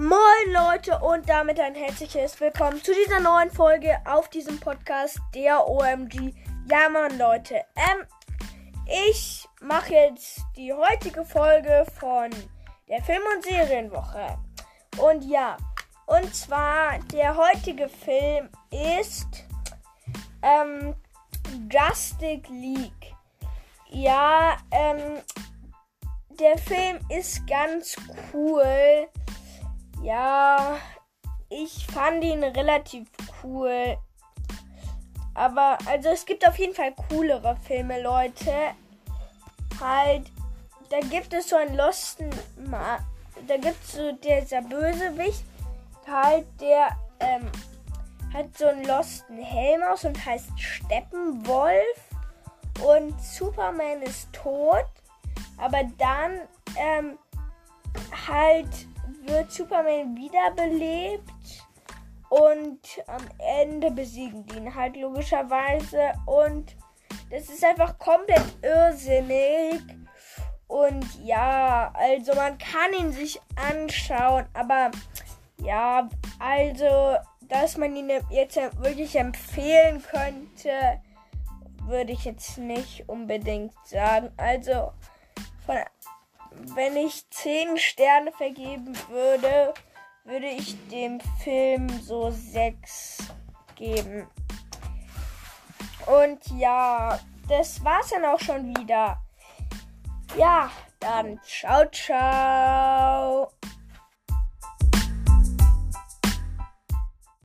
Moin Leute und damit ein herzliches Willkommen zu dieser neuen Folge auf diesem Podcast der OMG. Ja Mann Leute, ähm, ich mache jetzt die heutige Folge von der Film- und Serienwoche. Und ja, und zwar der heutige Film ist ähm, Justice League. Ja, ähm, der Film ist ganz cool. Ja, ich fand ihn relativ cool. Aber, also es gibt auf jeden Fall coolere Filme, Leute. Halt, da gibt es so einen Losten. Ma da gibt es so dieser Bösewicht. Halt, der ähm, hat so einen losten Helm aus und heißt Steppenwolf. Und Superman ist tot. Aber dann ähm, halt wird Superman wiederbelebt und am Ende besiegen die ihn halt logischerweise und das ist einfach komplett irrsinnig. Und ja, also man kann ihn sich anschauen, aber ja, also, dass man ihn jetzt wirklich empfehlen könnte, würde ich jetzt nicht unbedingt sagen. Also, von wenn ich 10 Sterne vergeben würde, würde ich dem Film so 6 geben. Und ja, das war's dann auch schon wieder. Ja, dann ciao, ciao.